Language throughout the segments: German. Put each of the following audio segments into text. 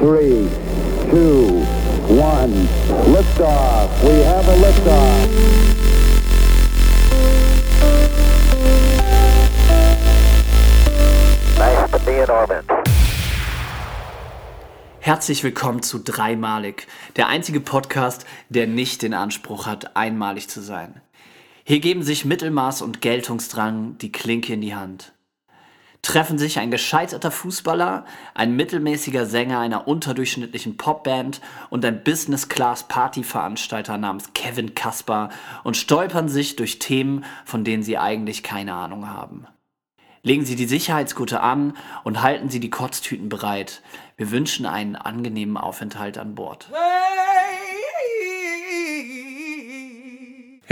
three, two, one. Liftoff. We have a liftoff. Nice to be in orbit. Herzlich willkommen zu Dreimalig, der einzige Podcast, der nicht den Anspruch hat, einmalig zu sein. Hier geben sich Mittelmaß und Geltungsdrang die Klinke in die Hand. Treffen sich ein gescheiterter Fußballer, ein mittelmäßiger Sänger einer unterdurchschnittlichen Popband und ein Business-Class-Partyveranstalter namens Kevin Kaspar und stolpern sich durch Themen, von denen sie eigentlich keine Ahnung haben. Legen Sie die Sicherheitsgurte an und halten Sie die Kotztüten bereit. Wir wünschen einen angenehmen Aufenthalt an Bord.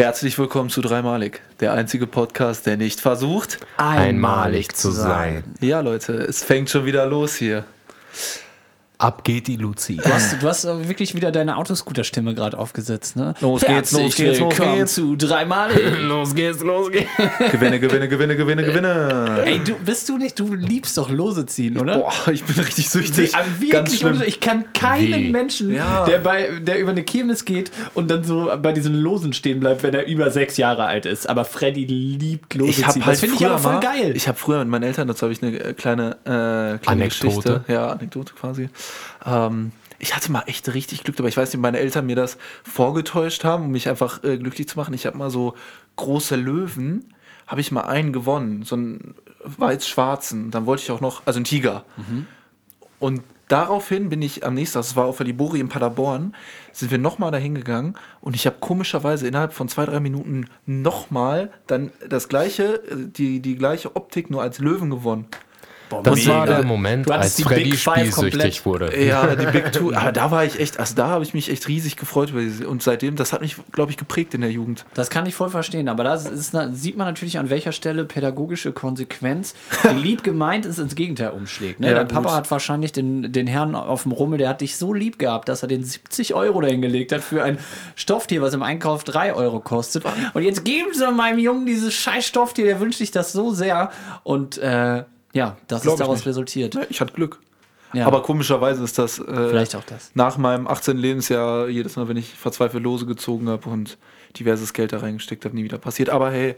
Herzlich willkommen zu Dreimalig, der einzige Podcast, der nicht versucht. einmalig zu sein. Ja, Leute, es fängt schon wieder los hier. Ab geht die Luzi. Du hast, du hast wirklich wieder deine Autoscooter-Stimme gerade aufgesetzt, ne? Los geht's, los geht's, los willkommen geht's. zu dreimal. los geht's, los geht's. Gewinne, gewinne, gewinne, gewinne, gewinne. Ey, du bist du nicht, du liebst doch Lose ziehen, oder? Boah, ich bin richtig süchtig. Ganz wirklich, ich kann keinen Wie? Menschen, Ja. der, bei, der über eine Kirmes geht und dann so bei diesen Losen stehen bleibt, wenn er über sechs Jahre alt ist. Aber Freddy liebt Lose Ich habe ziehen. halt das finde ich früher aber voll mal, geil. Ich habe früher mit meinen Eltern, dazu habe ich eine äh, kleine, äh, kleine Anekdote. Geschichte. Ja, Anekdote quasi. Ähm, ich hatte mal echt richtig Glück, aber ich weiß nicht, meine Eltern mir das vorgetäuscht haben, um mich einfach äh, glücklich zu machen. Ich habe mal so große Löwen, habe ich mal einen gewonnen, so einen weiß-schwarzen. Dann wollte ich auch noch, also einen Tiger. Und daraufhin bin ich am nächsten Tag, das war auf der Libori in Paderborn, sind wir nochmal dahin gegangen und ich habe komischerweise innerhalb von zwei, drei Minuten nochmal dann das gleiche, äh, die, die gleiche Optik nur als Löwen gewonnen. Das mega. war der Moment, als die Freddy spielsüchtig wurde. Ja, die Big Two, aber da war ich echt, also da habe ich mich echt riesig gefreut über diese, und seitdem, das hat mich, glaube ich, geprägt in der Jugend. Das kann ich voll verstehen, aber da sieht man natürlich, an welcher Stelle pädagogische Konsequenz, die lieb gemeint ist, ins Gegenteil umschlägt. Ne? Ja, Dein Papa gut. hat wahrscheinlich den, den Herrn auf dem Rummel, der hat dich so lieb gehabt, dass er den 70 Euro dahingelegt hat für ein Stofftier, was im Einkauf 3 Euro kostet. Und jetzt geben sie meinem Jungen dieses scheiß Stofftier, der wünscht sich das so sehr. Und äh, ja, das Glaub ist daraus resultiert. Ja, Ich hatte Glück. Ja. Aber komischerweise ist das äh, das. nach meinem 18. Lebensjahr jedes Mal, wenn ich verzweifelt Lose gezogen habe und diverses Geld da reingesteckt habe, nie wieder passiert. Aber hey,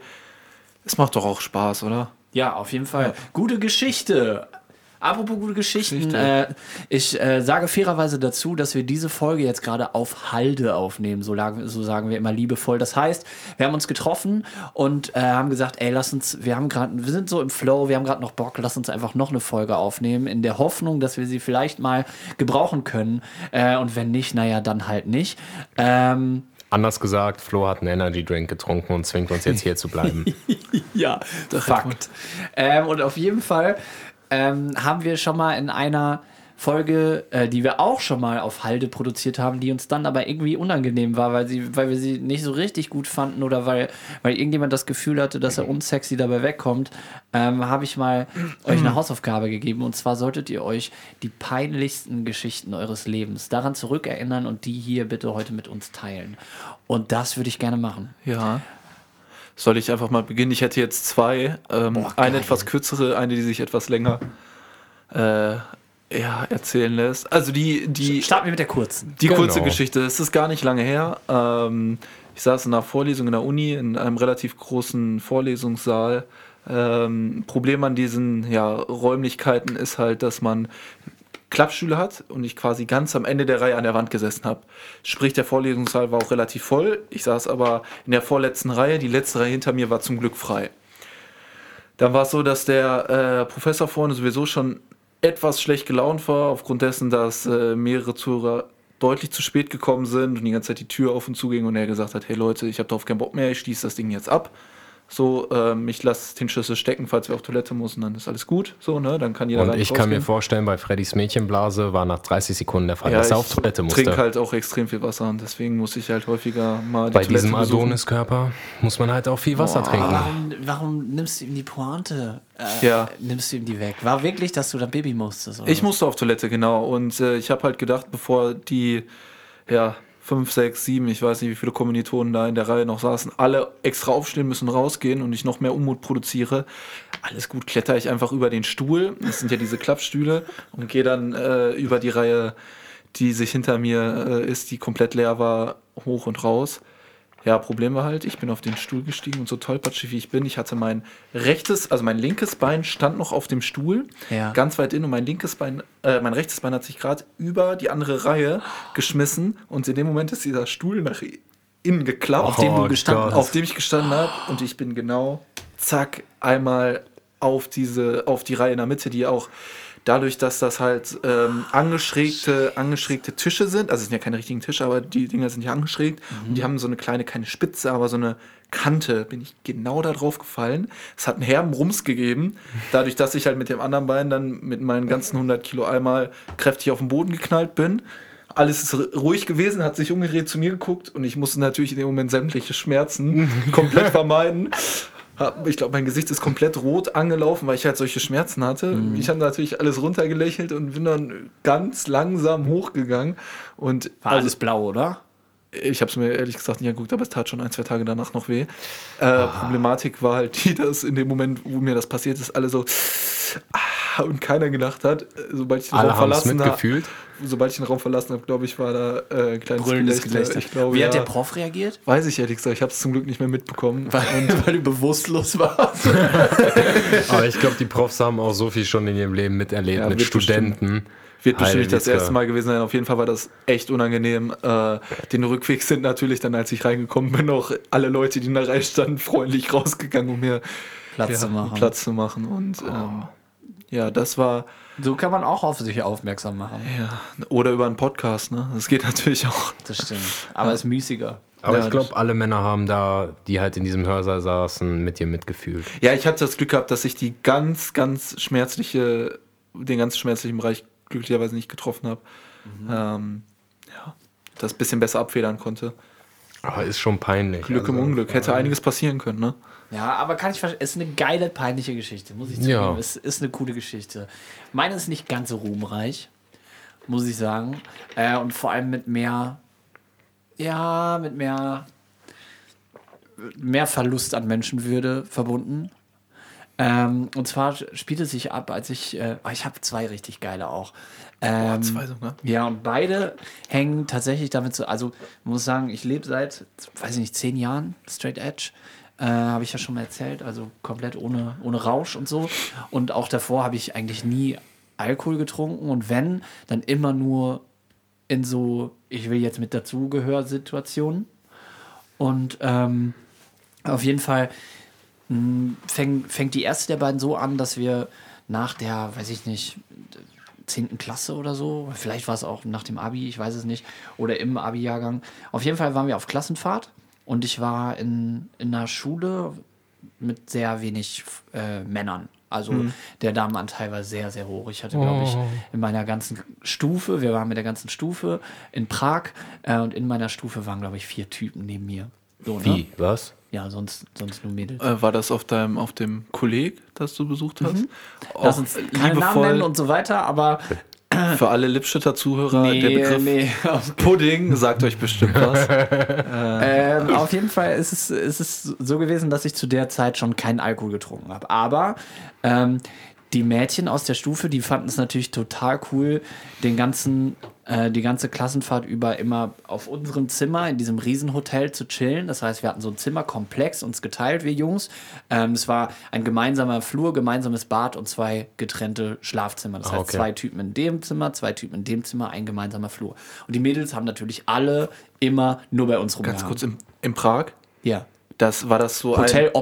es macht doch auch Spaß, oder? Ja, auf jeden Fall. Gute Geschichte. Apropos gute Geschichten, Geschichte. äh, ich äh, sage fairerweise dazu, dass wir diese Folge jetzt gerade auf Halde aufnehmen, so, lagen, so sagen wir immer liebevoll. Das heißt, wir haben uns getroffen und äh, haben gesagt, ey, lass uns, wir haben gerade, wir sind so im Flow, wir haben gerade noch Bock, lass uns einfach noch eine Folge aufnehmen, in der Hoffnung, dass wir sie vielleicht mal gebrauchen können. Äh, und wenn nicht, naja, dann halt nicht. Ähm, Anders gesagt, Flo hat einen Energy Drink getrunken und zwingt uns jetzt hier zu bleiben. Ja, Fakt. Ähm, und auf jeden Fall ähm, haben wir schon mal in einer Folge, äh, die wir auch schon mal auf Halde produziert haben, die uns dann aber irgendwie unangenehm war, weil, sie, weil wir sie nicht so richtig gut fanden oder weil, weil irgendjemand das Gefühl hatte, dass er unsexy dabei wegkommt, ähm, habe ich mal euch eine Hausaufgabe gegeben. Und zwar solltet ihr euch die peinlichsten Geschichten eures Lebens daran zurückerinnern und die hier bitte heute mit uns teilen. Und das würde ich gerne machen. Ja. Soll ich einfach mal beginnen? Ich hätte jetzt zwei. Ähm, Boah, eine etwas kürzere, eine, die sich etwas länger äh, ja, erzählen lässt. Also die, die, Starten wir mit der kurzen. die Genau. kurze Geschichte. Es ist gar nicht lange her. Ähm, ich saß in einer Vorlesung in der Uni, in einem relativ großen Vorlesungssaal. Ähm, Problem an diesen ja, Räumlichkeiten ist halt, dass man Klappstühle hat und ich quasi ganz am Ende der Reihe an der Wand gesessen habe. Sprich, der Vorlesungssaal war auch relativ voll. Ich saß aber in der vorletzten Reihe. Die letzte Reihe hinter mir war zum Glück frei. Dann war es so, dass der äh, Professor vorne sowieso schon etwas schlecht gelaunt war, aufgrund dessen, dass äh, mehrere Zuhörer deutlich zu spät gekommen sind und die ganze Zeit die Tür auf und zu ging und er gesagt hat, hey Leute, ich habe darauf keinen Bock mehr, ich schließe das Ding jetzt ab. So, ähm, ich lasse den Schlüssel stecken, falls wir auf Toilette müssen, dann ist alles gut. So, ne, dann kann jeder Und ich kann mir vorstellen, bei Freddys Mädchenblase war nach 30 Sekunden der Fall, ja, dass er ich auf Toilette musste. trinke halt auch extrem viel Wasser und deswegen muss ich halt häufiger mal die bei Toilette diesem. Adonis-Körper muss man halt auch viel Wasser trinken. Warum, warum nimmst du ihm die Pointe? Äh, Ja. Nimmst du ihm die weg? War wirklich, dass du dann Baby musstest? Oder Ich musste auf Toilette, genau. Und äh, ich habe halt gedacht, bevor die ja, fünf, sechs, sieben, ich weiß nicht, wie viele Kommilitonen da in der Reihe noch saßen, alle extra aufstehen müssen, rausgehen und ich noch mehr Unmut produziere. Alles gut, kletter ich einfach über den Stuhl, das sind ja diese Klappstühle, und gehe dann äh, über die Reihe, die sich hinter mir äh, ist, die komplett leer war, hoch und raus. Ja, Problem war halt, ich bin auf den Stuhl gestiegen und so tollpatschig wie ich bin, ich hatte mein rechtes, also mein linkes Bein stand noch auf dem Stuhl, Ja. ganz weit in und mein linkes Bein, äh, mein rechtes Bein hat sich gerade über die andere Reihe geschmissen und in dem Moment ist dieser Stuhl nach innen geklappt, Auf dem du Oh gestanden Gott. hast. auf dem ich gestanden habe und ich bin genau, zack, einmal auf diese, auf die Reihe in der Mitte, die auch dadurch, dass das halt ähm, angeschrägte, angeschrägte Tische sind, also es sind ja keine richtigen Tische, aber die Dinger sind ja angeschrägt und die haben so eine kleine, keine Spitze, aber so eine Kante, bin ich genau da drauf gefallen. Es hat einen herben Rums gegeben, dadurch, dass ich halt mit dem anderen Bein dann mit meinen ganzen 100 Kilo einmal kräftig auf den Boden geknallt bin. Alles ist ru- ruhig gewesen, hat sich umgedreht zu mir geguckt und ich musste natürlich in dem Moment sämtliche Schmerzen komplett vermeiden. Hab- Ich glaube, mein Gesicht ist komplett rot angelaufen, weil ich halt solche Schmerzen hatte. Ich habe natürlich alles runtergelächelt und bin dann ganz langsam hochgegangen. Und War alles blau, oder? ich habe es mir ehrlich gesagt nicht angeguckt, aber es tat schon ein, zwei Tage danach noch weh. Äh, Problematik war halt die, dass in dem Moment, wo mir das passiert ist, alle so ah, und keiner gedacht hat, äh, sobald ich den Alle Raum verlassen habe, sobald ich den Raum verlassen habe, glaube ich, war da äh, ein kleines Brüllendes Gelächter. Ich glaube, Wie hat der Prof reagiert? Weiß ich ehrlich gesagt, ich habe es zum Glück nicht mehr mitbekommen. Weil, weil du bewusstlos warst. Aber ich glaube, die Profs haben auch so viel schon in ihrem Leben miterlebt Ja, mit wird bestimmt. Studenten. Wird bestimmt nicht das erste Mal gewesen sein. Auf jeden Fall war das echt unangenehm. Äh, den Rückweg sind natürlich dann, als ich reingekommen bin, auch alle Leute, die in der Reihe standen, freundlich rausgegangen, um mir Platz ja, zu machen. Platz zu machen. Und ähm, ja, das war. So kann man auch auf sich aufmerksam machen. Ja, oder über einen Podcast, ne? Das geht natürlich auch. Das stimmt. Aber es ist müßiger. Aber Ja, ich glaube, alle Männer haben da, die halt in diesem Hörsaal saßen, mit dir mitgefühlt. Ja, ich hatte das Glück gehabt, dass ich die ganz, ganz schmerzliche, den ganz schmerzlichen Bereich glücklicherweise nicht getroffen habe. Ähm, ja, das ein bisschen besser abfedern konnte. Aber ist schon peinlich. Glück im Also, Unglück. Hätte einiges passieren können, ne? Ja, aber kann ich verstehen. Es ist eine geile, peinliche Geschichte, muss ich zugeben. Ja. Es ist eine coole Geschichte. Meine ist nicht ganz so ruhmreich, muss ich sagen. Äh, und vor allem mit mehr, ja, mit mehr, mehr Verlust an Menschenwürde verbunden. Ähm, und zwar spielt es sich ab, als ich, äh, oh, ich habe zwei richtig geile auch. Ähm, zwei sogar. Ja, und beide hängen tatsächlich damit zu. Also, ich muss sagen, ich lebe seit, weiß ich nicht, zehn Jahren Straight Edge. Äh, habe ich ja schon mal erzählt. Also komplett ohne, ohne Rausch und so. Und auch davor habe ich eigentlich nie Alkohol getrunken. Und wenn, dann immer nur in so, ich will jetzt mit dazugehör-Situationen. Und ähm, auf jeden Fall fängt, fängt die erste der beiden so an, dass wir nach der, weiß ich nicht, 10. Klasse oder so, vielleicht war es auch nach dem Abi, ich weiß es nicht, oder im Abi-Jahrgang. Auf jeden Fall waren wir auf Klassenfahrt und ich war in, in einer Schule mit sehr wenig äh, Männern. Also der Damenanteil war sehr, sehr hoch. Ich hatte, glaube ich, in meiner ganzen Stufe, wir waren mit der ganzen Stufe in Prag äh, und in meiner Stufe waren, glaube ich, vier Typen neben mir. So, ne? Wie? Was? Ja, sonst, sonst nur Mädels. Äh, war das auf deinem, auf dem Kolleg, das du besucht hast? Lass Auch uns keine Namen nennen und so weiter, aber für alle Lipstädter Zuhörer, der Begriff nee. Pudding sagt euch bestimmt was. Ähm, auf jeden Fall ist es, ist es so gewesen, dass ich zu der Zeit schon keinen Alkohol getrunken habe. Aber ähm, die Mädchen aus der Stufe, die fanden es natürlich total cool, den ganzen, äh, die ganze Klassenfahrt über immer auf unserem Zimmer in diesem Riesenhotel zu chillen. Das heißt, wir hatten so ein Zimmerkomplex uns geteilt, wir Jungs. Ähm, es war ein gemeinsamer Flur, gemeinsames Bad und zwei getrennte Schlafzimmer. Das Ah, heißt, okay. zwei Typen in dem Zimmer, zwei Typen in dem Zimmer, ein gemeinsamer Flur. Und die Mädels haben natürlich alle immer nur bei uns rumgehangen. Ganz kurz, im, in Prag, Ja. Das war das so Hotel ein...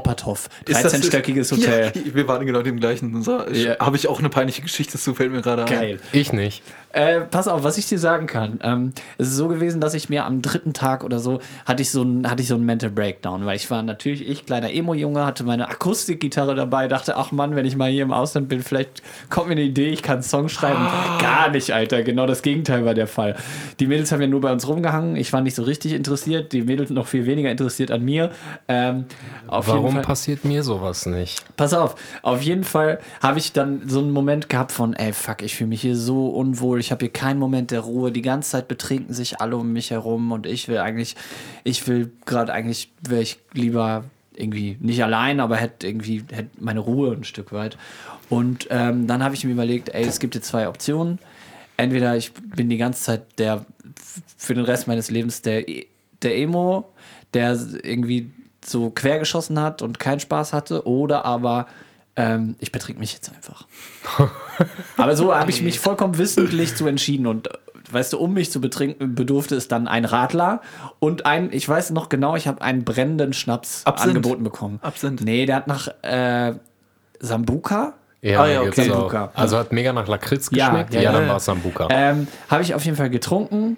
Das- 13-stöckiges Hotel. Ja, wir waren genau in dem gleichen. So, Ja. Habe ich auch eine peinliche Geschichte zu, fällt mir gerade ein. Geil. Ich nicht. Äh, pass auf, was ich dir sagen kann. Ähm, es ist so gewesen, dass ich mir am dritten Tag oder so hatte ich so einen hatte ich so einen Mental Breakdown, weil ich war natürlich ich kleiner Emo-Junge, hatte meine Akustikgitarre dabei, dachte, ach Mann, wenn ich mal hier im Ausland bin, vielleicht kommt mir eine Idee, ich kann einen Song schreiben. Gar nicht, Alter. Genau das Gegenteil war der Fall. Die Mädels haben ja nur bei uns rumgehangen. Ich war nicht so richtig interessiert. Die Mädels noch viel weniger interessiert an mir. Ähm, Warum passiert mir sowas nicht? Pass auf, auf jeden Fall habe ich dann so einen Moment gehabt von, ey, fuck, ich fühle mich hier so unwohl, Alkohol, ich habe hier keinen Moment der Ruhe. Die ganze Zeit betrinken sich alle um mich herum und ich will eigentlich, ich will gerade eigentlich, wäre ich lieber irgendwie nicht allein, aber hätte irgendwie hätte meine Ruhe ein Stück weit. Und ähm, dann habe ich mir überlegt, ey, es gibt hier zwei Optionen. Entweder ich bin die ganze Zeit der für den Rest meines Lebens der, der Emo, der irgendwie so quergeschossen hat und keinen Spaß hatte, oder aber ähm, ich betrink mich jetzt einfach. aber so habe ich mich vollkommen wissentlich zu entschieden und äh, weißt du, um mich zu betrinken, bedurfte es dann ein Radler und ein, ich weiß noch genau, ich habe einen brennenden Schnaps Absinth. angeboten bekommen. Absinth. Nee, der hat nach äh, Sambuka. Ja, Ah, ja, okay. auch. Sambuca. Also hat mega nach Lakritz geschmeckt? ja, Ja, ja, dann ja. war es Sambuca. Ähm, habe ich auf jeden Fall getrunken,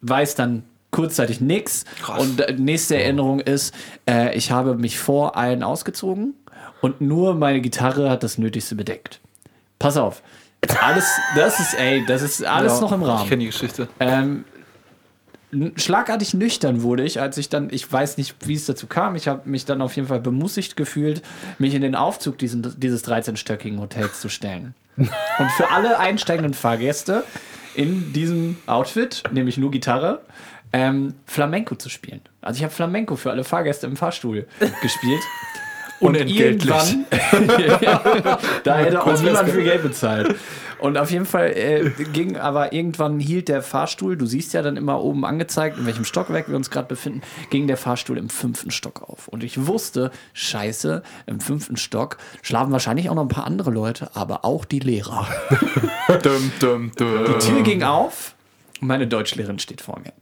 weiß dann kurzzeitig nix. Und äh, nächste Erinnerung ist, äh, ich habe mich vor allen ausgezogen und nur meine Gitarre hat das Nötigste bedeckt. Pass auf. Alles, das ist, ey, das ist alles Ja, noch im Ich Rahmen. kenne die Geschichte. Ähm, schlagartig nüchtern wurde ich, als ich dann, ich weiß nicht, wie es dazu kam, ich habe mich dann auf jeden Fall bemussigt gefühlt, mich in den Aufzug diesen, dieses 13-stöckigen Hotels zu stellen. Und für alle einsteigenden Fahrgäste in diesem Outfit, nämlich nur Gitarre, ähm, Flamenco zu spielen. Also ich habe Flamenco für alle Fahrgäste im Fahrstuhl gespielt. Und Unentgeltlich. da hätte auch niemand für Geld bezahlt. Und auf jeden Fall äh, ging aber irgendwann hielt der Fahrstuhl, du siehst ja dann immer oben angezeigt, in welchem Stockwerk wir uns gerade befinden, ging der Fahrstuhl im fünften Stock auf. Und ich wusste, scheiße, im fünften Stock schlafen wahrscheinlich auch noch ein paar andere Leute, aber auch die Lehrer. Dum, dum, dum. Die Tür ging auf und meine Deutschlehrerin steht vor mir.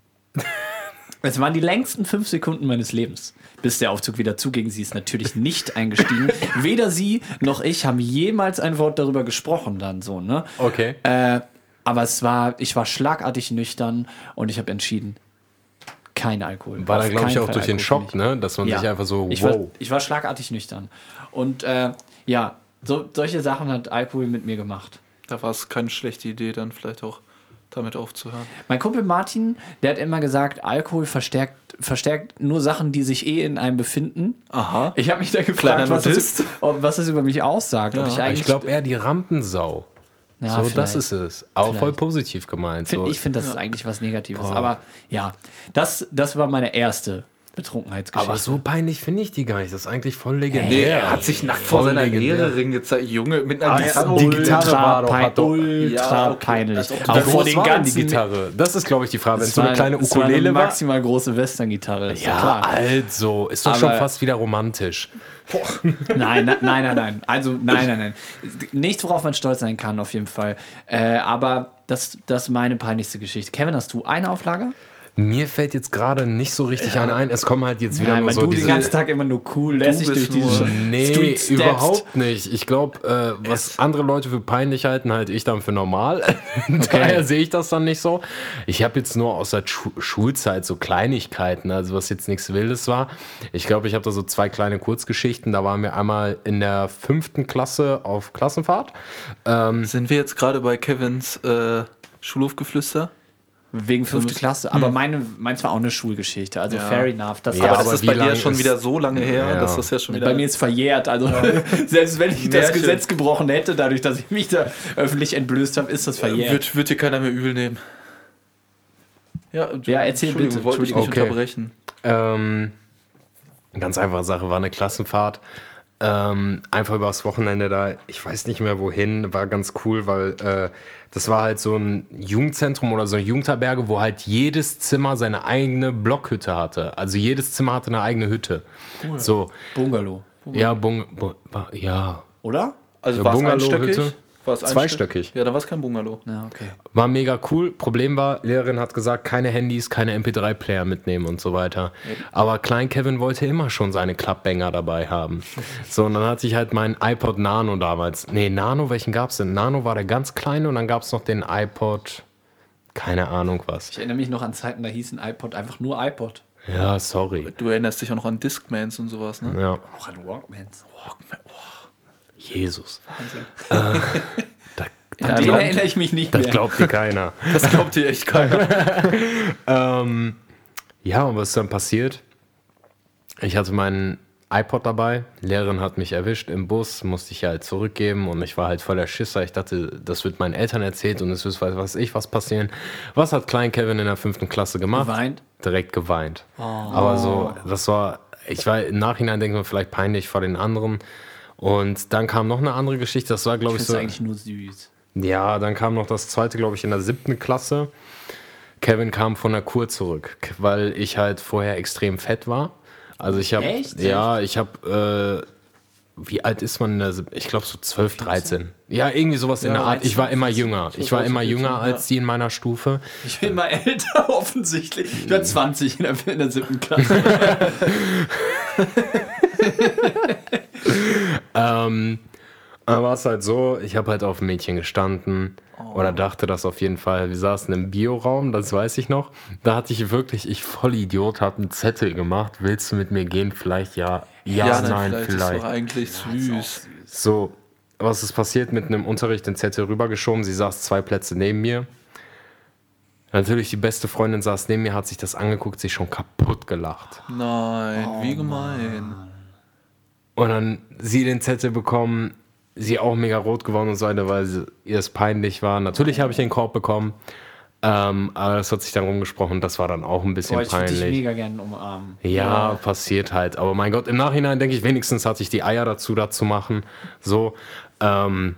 Es waren die längsten fünf Sekunden meines Lebens, bis der Aufzug wieder zuging. Sie ist natürlich nicht eingestiegen. Weder sie noch ich haben jemals ein Wort darüber gesprochen dann so, ne? Okay. Äh, aber es war, ich war schlagartig nüchtern und ich habe entschieden, kein Alkohol. War dann, glaube ich, auch Fall durch den Alkohol für Schock, ne? Dass man sich einfach so, ich wow. War, ich war schlagartig nüchtern. Und äh, ja, so, solche Sachen hat Alkohol mit mir gemacht. Da war es keine schlechte Idee, dann vielleicht auch damit aufzuhören. Mein Kumpel Martin, der hat immer gesagt, Alkohol verstärkt, verstärkt nur Sachen, die sich eh in einem befinden. Aha. Ich habe mich da gefragt, was das, ob- was das über mich aussagt. ob Ja, ich ich glaube eher die Rampensau. ja, so, vielleicht. das ist es. Aber voll Vielleicht. positiv gemeint. Find, So. ich finde, das ist eigentlich was Negatives. Aber ja, das, das war meine erste Betrunkenheitsgeschichte. aber so peinlich finde ich die gar nicht. Das ist eigentlich voll legendär. er hat sich nackt vor seiner legendär. Lehrerin gezeigt. Junge, mit einer Ah, Gitarre. die Gitarre war doch- pein- hat doch- ultra Ja, okay. peinlich. Als ob du Auch vor den ganzen die Gitarre? Das ist, glaube ich, die Frage. Wenn es so eine kleine es war Ukulele eine war. maximal große Western-Gitarre, ja, Ja, klar. also. Ist doch Aber- schon fast wieder romantisch. Nein, nein, nein, nein, nein. Also, nein, nein, nein. Nichts, worauf man stolz sein kann, auf jeden Fall. Äh, aber das, das ist meine peinlichste Geschichte. Kevin, hast du eine Auflage? Mir fällt jetzt gerade nicht so richtig eine ein. Es kommen halt jetzt wieder Nein, nur so du diese... den ganzen Tag immer nur cool lässig durch diese nur- Nee, überhaupt nicht. Ich glaube, äh, was andere Leute für peinlich halten, halte ich dann für normal. Daher sehe ich das dann nicht so. Ich habe jetzt nur aus der Schu Schulzeit so Kleinigkeiten, also was jetzt nichts Wildes war. Ich glaube, ich habe da so zwei kleine Kurzgeschichten. Da waren wir einmal in der fünften Klasse auf Klassenfahrt. Sind wir jetzt gerade bei Kevins äh, Schulhofgeflüster? Wegen fünfte Klasse. Aber meine, meins war auch eine Schulgeschichte. Also Ja. fair enough. Das Ja, war aber aber das ist bei dir schon ist- wieder so lange her, Ja. dass das ja schon wieder. bei mir ist verjährt. Also selbst wenn ich das Märchen. Gesetz gebrochen hätte, dadurch, dass ich mich da öffentlich entblößt habe, ist das verjährt. wird, wird dir keiner mehr übel nehmen. Ja, Ja, erzähl bitte. wollte ich nicht Okay. unterbrechen. Ähm, ganz einfache Sache, war eine Klassenfahrt. Ähm, einfach übers Wochenende da, ich weiß nicht mehr wohin, war ganz cool, weil äh, das war halt so ein Jugendzentrum oder so eine Jugendherberge, wo halt jedes Zimmer seine eigene Blockhütte hatte. Also jedes Zimmer hatte eine eigene Hütte. So, Bungalow. ja, Bung, Bung, ja, Oder? Also Ja, war es Bungalow-Hütte. einstöckig? War es Zweistöckig. Ja, da war es kein Bungalow. Ja, okay. War mega cool. Problem war, Lehrerin hat gesagt, keine Handys, keine MP3-Player mitnehmen und so weiter. Aber Klein Kevin wollte immer schon seine Klappbanger dabei haben. So, und dann hatte ich halt meinen iPod Nano damals. Nee, Nano, welchen gab's denn? Nano war der ganz kleine und dann gab's noch den iPod, keine Ahnung was. Ich erinnere mich noch an Zeiten, da hieß ein iPod einfach nur iPod. Ja, sorry. Du erinnerst dich auch noch an Discmans und sowas, ne? Ja, Auch an Walkmans. Jesus. An den erinnere ich mich nicht Das mehr. glaubt dir keiner. Das glaubt dir echt keiner. Ähm, ja, und was ist dann passiert? Ich hatte meinen iPod dabei. Lehrerin hat mich erwischt im Bus, musste ich halt zurückgeben und ich war halt voller Schisser. Ich dachte, das wird meinen Eltern erzählt und es wird, weiß was ich, was passieren. Was hat Klein Kevin in der fünften Klasse gemacht? Geweint? Direkt geweint. Aber so, das war, ich war im Nachhinein denke ich mir vielleicht peinlich vor den anderen. Und dann kam noch eine andere Geschichte, das war glaube Ich ich so. eigentlich nur süß. Ja, dann kam noch das zweite, glaube ich, in der siebten Klasse. Kevin kam von der Kur zurück, weil ich halt vorher extrem fett war. Also ich habe, Echt? ja, ich habe, äh, wie alt ist man in der siebten? Ich glaube so 12, 13. Ja, irgendwie sowas in der Art. Ich war immer jünger. Ich war immer jünger als die in meiner Stufe. Ich bin mal älter, offensichtlich. Ich war 20 in der, in der siebten Klasse. Ähm, aber war es halt so, ich habe halt auf ein Mädchen gestanden oder dachte das auf jeden Fall. Wir saßen im Bioraum, das weiß ich noch. Da hatte ich wirklich, ich voll Idiot, habe einen Zettel gemacht. Willst du mit mir gehen? Vielleicht ja. Ja, nein, Ist vielleicht. doch eigentlich süß. So, was ist passiert? Mit einem Unterricht den Zettel rübergeschoben. Sie saß zwei Plätze neben mir. Natürlich, die beste Freundin saß neben mir, hat sich das angeguckt, sich schon kaputt gelacht. Nein, wie gemein. Und dann sie den Zettel bekommen, sie auch mega rot geworden und so weiter, weil sie, ihr es peinlich war. Natürlich habe ich den Korb bekommen, ähm, aber das hat sich dann rumgesprochen, das war dann auch ein bisschen Boah, ich peinlich. mega gerne umarmen. Ja, passiert halt. Aber mein Gott, im Nachhinein denke ich, wenigstens hatte ich die Eier dazu, da zu machen. So, ähm,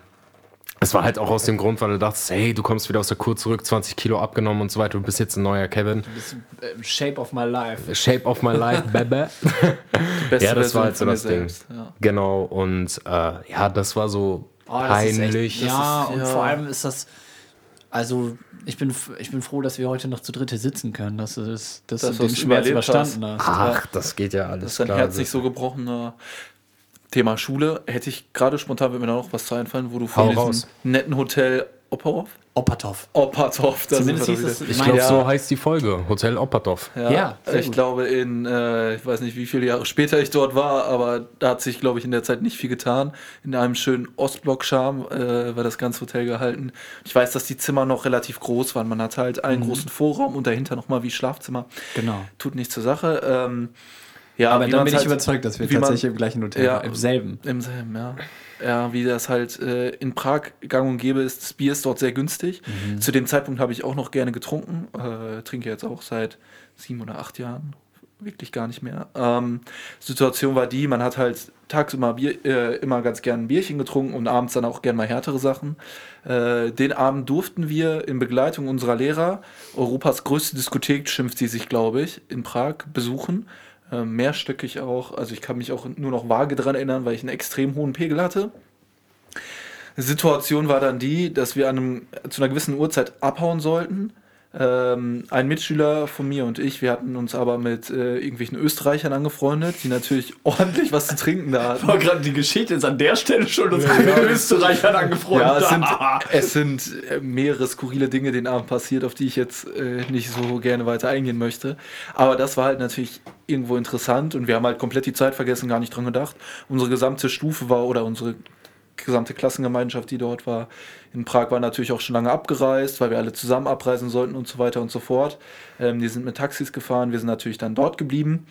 es war halt auch aus dem Grund, weil du dachtest, hey, du kommst wieder aus der Kur zurück, 20 Kilo abgenommen und so weiter, du bist jetzt ein neuer Kevin. Das ist, äh, Shape of my life. Shape of my life. Beste ja, das war halt so das Ding. selbst, Ja. Genau, und äh, ja, das war so Oh, das peinlich. Echt, ja, ist- und ja. vor allem ist das. Also, ich bin, ich bin froh, dass wir heute noch zu dritte sitzen können, dass du, das, dass Dass du den Schmerz überstanden hast. Ach, das geht ja alles Dass dein klar. Herz nicht so gebrochen war. Thema Schule, hätte ich gerade spontan, wird mir da noch was zu einfallen, wo du von raus. diesem netten Hotel Opperhof? Opatov. Opperthof, da Zumindest sind wir hieß es-. Ich glaube, Ja. so heißt die Folge. Hotel Opperthof. Ja, Ja, ich gut. glaube in, äh, ich weiß nicht, wie viele Jahre später ich dort war, aber da hat sich, glaube ich, in der Zeit nicht viel getan. In einem schönen Ostblock-Charme äh, war das ganze Hotel gehalten. Ich weiß, dass die Zimmer noch relativ groß waren. Man hatte halt einen Mhm. großen Vorraum und dahinter nochmal wie Schlafzimmer. Genau. Tut nichts zur Sache. Ähm, ja, Aber dann bin ich halt- überzeugt, dass wir wie man- tatsächlich im gleichen Hotel Ja. waren. Im selben. Im selben, ja. Ja, wie das halt äh, in Prag gang und gäbe ist, das Bier ist dort sehr günstig. Mhm. Zu dem Zeitpunkt habe ich auch noch gerne getrunken. Äh, trinke jetzt auch seit sieben oder acht Jahren. Wirklich gar nicht mehr. Ähm, Situation war die, man hat halt tagsüber Bier, äh, immer ganz gern ein Bierchen getrunken und abends dann auch gern mal härtere Sachen. Äh, den Abend durften wir in Begleitung unserer Lehrer Europas größte Diskothek, schimpft sie sich, glaube ich, in Prag besuchen. Äh, mehrstöckig auch. Also ich kann mich auch nur noch vage dran erinnern, weil ich einen extrem hohen Pegel hatte. Situation war dann die, dass wir an einem, zu einer gewissen Uhrzeit abhauen sollten. Ähm, ein Mitschüler von mir und ich, wir hatten uns aber mit äh, irgendwelchen Österreichern angefreundet, die natürlich ordentlich was zu trinken da hatten. Aber gerade die Geschichte ist an der Stelle schon uns mit Österreichern angefreundet. Ja, es sind, es sind äh, mehrere skurrile Dinge den Abend passiert, auf die ich jetzt äh, nicht so gerne weiter eingehen möchte. Aber das war halt natürlich irgendwo interessant und wir haben halt komplett die Zeit vergessen, gar nicht dran gedacht. Unsere gesamte Stufe war oder unsere gesamte Klassengemeinschaft, die dort war, in Prag war natürlich auch schon lange abgereist, weil wir alle zusammen abreisen sollten und so weiter und so fort. Ähm, die sind mit Taxis gefahren, wir sind natürlich dann dort geblieben.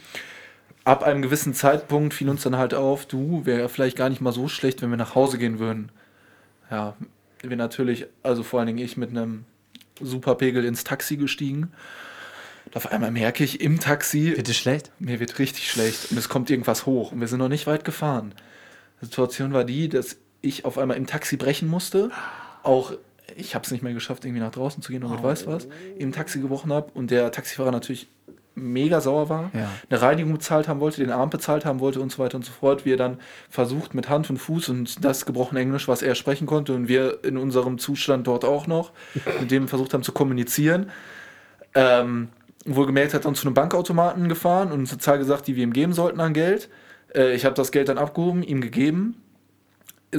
Ab einem gewissen Zeitpunkt fiel uns dann halt auf, du, wäre vielleicht gar nicht mal so schlecht, wenn wir nach Hause gehen würden ja, wir natürlich, also vor allen Dingen ich mit einem super Pegel ins Taxi gestiegen. Und auf einmal merke ich im Taxi, Bitte schlecht? mir wird richtig schlecht und es kommt irgendwas hoch und wir sind noch nicht weit gefahren. Die Situation war die, dass ich auf einmal im Taxi brechen musste. Auch ich habe es nicht mehr geschafft, irgendwie nach draußen zu gehen und mit weiß was. Im Taxi gebrochen habe und der Taxifahrer natürlich mega sauer war, Ja. eine Reinigung bezahlt haben wollte, den Arm bezahlt haben wollte und so weiter und so fort. Wir dann versucht mit Hand und Fuß und das gebrochene Englisch, was er sprechen konnte und wir in unserem Zustand dort auch noch, mit dem versucht haben zu kommunizieren. Ähm, wohlgemerkt hat dann zu einem Bankautomaten gefahren und uns eine Zahl gesagt, die wir ihm geben sollten an Geld. Äh, ich habe das Geld dann abgehoben, ihm gegeben.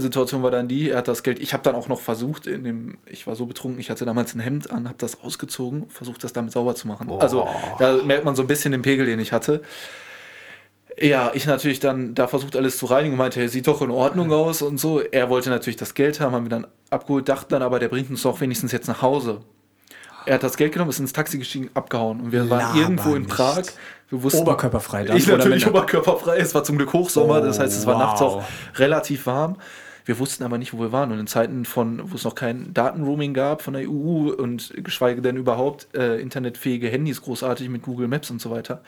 Situation war dann die, er hat das Geld, ich habe dann auch noch versucht, in dem, ich war so betrunken, ich hatte damals ein Hemd an, habe das ausgezogen, versucht das damit sauber zu machen. Also da merkt man so ein bisschen den Pegel, den ich hatte. Ja, ich natürlich dann da versucht alles zu reinigen und meinte, er sieht doch in Ordnung aus und so. Er wollte natürlich das Geld haben, haben wir dann abgeholt, dachten dann aber, der bringt uns doch wenigstens jetzt nach Hause. Er hat das Geld genommen, ist ins Taxi gestiegen, abgehauen. Und wir waren Laber irgendwo in nicht. Prag. Wir wussten, Oberkörperfrei dann, Ich natürlich oberkörperfrei. Es war zum Glück Hochsommer, das heißt, es war Oh, nachts wow. auch relativ warm. Wir wussten aber nicht, wo wir waren. Und in Zeiten von, wo es noch kein Datenroaming gab von der EU und geschweige denn überhaupt äh, internetfähige Handys großartig mit Google Maps und so weiter,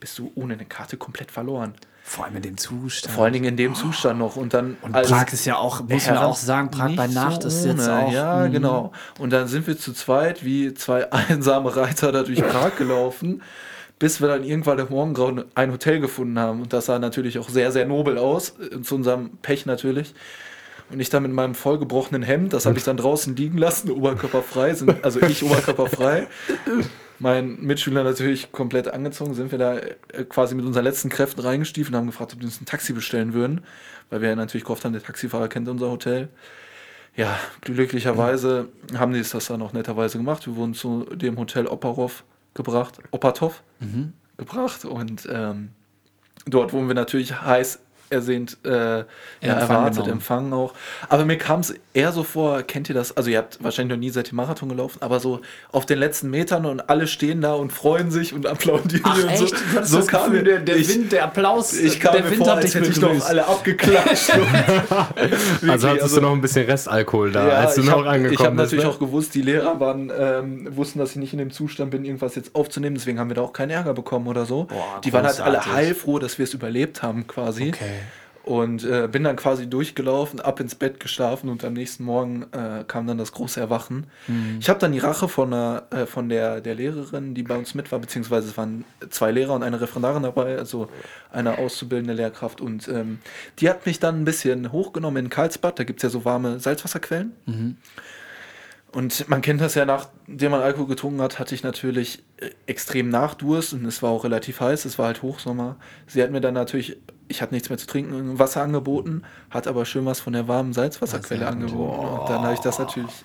bist du ohne eine Karte komplett verloren. Vor allem in dem Zustand. Vor allen Dingen in dem Zustand noch. Und dann und als- Prag ist ja auch, muss man auch sagen, Prag bei Nacht so ist jetzt ohne. auch. Ja, mhm. genau. Und dann sind wir zu zweit wie zwei einsame Reiter da durch Prag gelaufen, bis wir dann irgendwann im Morgengrauen ein Hotel gefunden haben. Und das sah natürlich auch sehr, sehr nobel aus, äh, zu unserem Pech natürlich. Und ich dann mit meinem vollgebrochenen Hemd, das habe ich dann draußen liegen lassen, oberkörperfrei, sind, also ich oberkörperfrei. Mein Mitschüler natürlich komplett angezogen, sind wir da äh, quasi mit unseren letzten Kräften reingestiefelt und haben gefragt, ob wir uns ein Taxi bestellen würden, weil wir ja natürlich gehofft haben, der Taxifahrer kennt unser Hotel. Ja, glücklicherweise haben die es das dann auch netterweise gemacht. Wir wurden zu dem Hotel Oparov gebracht, Opatov gebracht und ähm, dort wurden wir natürlich heiß ersehnt, äh, ja, erwartet, empfangen auch. Aber mir kam es eher so vor, kennt ihr das? Also ihr habt wahrscheinlich noch nie seit dem Marathon gelaufen, aber so auf den letzten Metern und alle stehen da und freuen sich und applaudieren Ach und echt? so. So kam mir- der, der ich, Wind, der Applaus, ich kam der mir Wind vor, hat als dich hätte ich noch alle abgeklatscht. Also hattest du noch ein bisschen Restalkohol da, als du ich noch hab- angekommen Ich habe bist. natürlich ne? auch gewusst, die Lehrer waren, ähm, wussten, dass ich nicht in dem Zustand bin, irgendwas jetzt aufzunehmen. Deswegen haben wir da auch keinen Ärger bekommen oder so. Boah, die waren halt alle heilfroh, dass wir es überlebt haben quasi. Okay. Und äh, bin dann quasi durchgelaufen, ab ins Bett geschlafen und am nächsten Morgen äh, kam dann das große Erwachen. Mhm. Ich habe dann die Rache von, der, äh, von der, der Lehrerin, die bei uns mit war, beziehungsweise es waren zwei Lehrer und eine Referendarin dabei, also eine auszubildende Lehrkraft. Und ähm, die hat mich dann ein bisschen hochgenommen in Karlsbad, da gibt es ja so warme Salzwasserquellen. Und man kennt das ja, nachdem man Alkohol getrunken hat, hatte ich natürlich äh, extrem Nachdurst und es war auch relativ heiß, es war halt Hochsommer. Sie hat mir dann natürlich, ich hatte nichts mehr zu trinken, Wasser angeboten, hat aber schön was von der warmen Salzwasserquelle angeboten. Und dann habe ich das natürlich,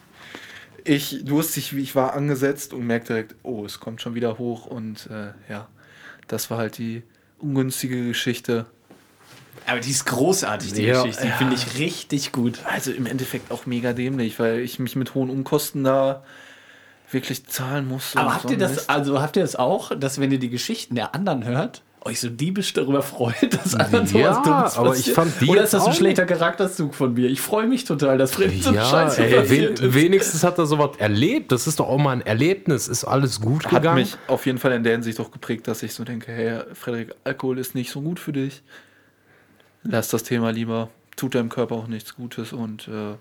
ich durstig wie ich war, angesetzt und merkte direkt, oh, es kommt schon wieder hoch und äh, ja, das war halt die ungünstige Geschichte. Aber die ist großartig, die Ja, Geschichte. Die finde ich richtig gut. Also im Endeffekt auch mega dämlich, weil ich mich mit hohen Umkosten da wirklich zahlen musste. Aber habt so ihr das, Mist. also habt ihr das auch, dass wenn ihr die Geschichten der anderen hört, euch so diebisch darüber freut, dass anderen Ja, sowas Dummes aber ich fand die Oder ist das ein schlechter Charakterzug von mir? Ich freue mich total, dass Freddy so Ja, Scheiße ey, passiert wen, ist. wenigstens hat er sowas erlebt. Das ist doch auch mal ein Erlebnis. Ist alles gut hat gegangen? mich auf jeden Fall in der Hinsicht auch geprägt, dass ich so denke, hey, Frederik, Alkohol ist nicht so gut für dich. Lass das Thema lieber. Tut deinem Körper auch nichts Gutes. Und äh,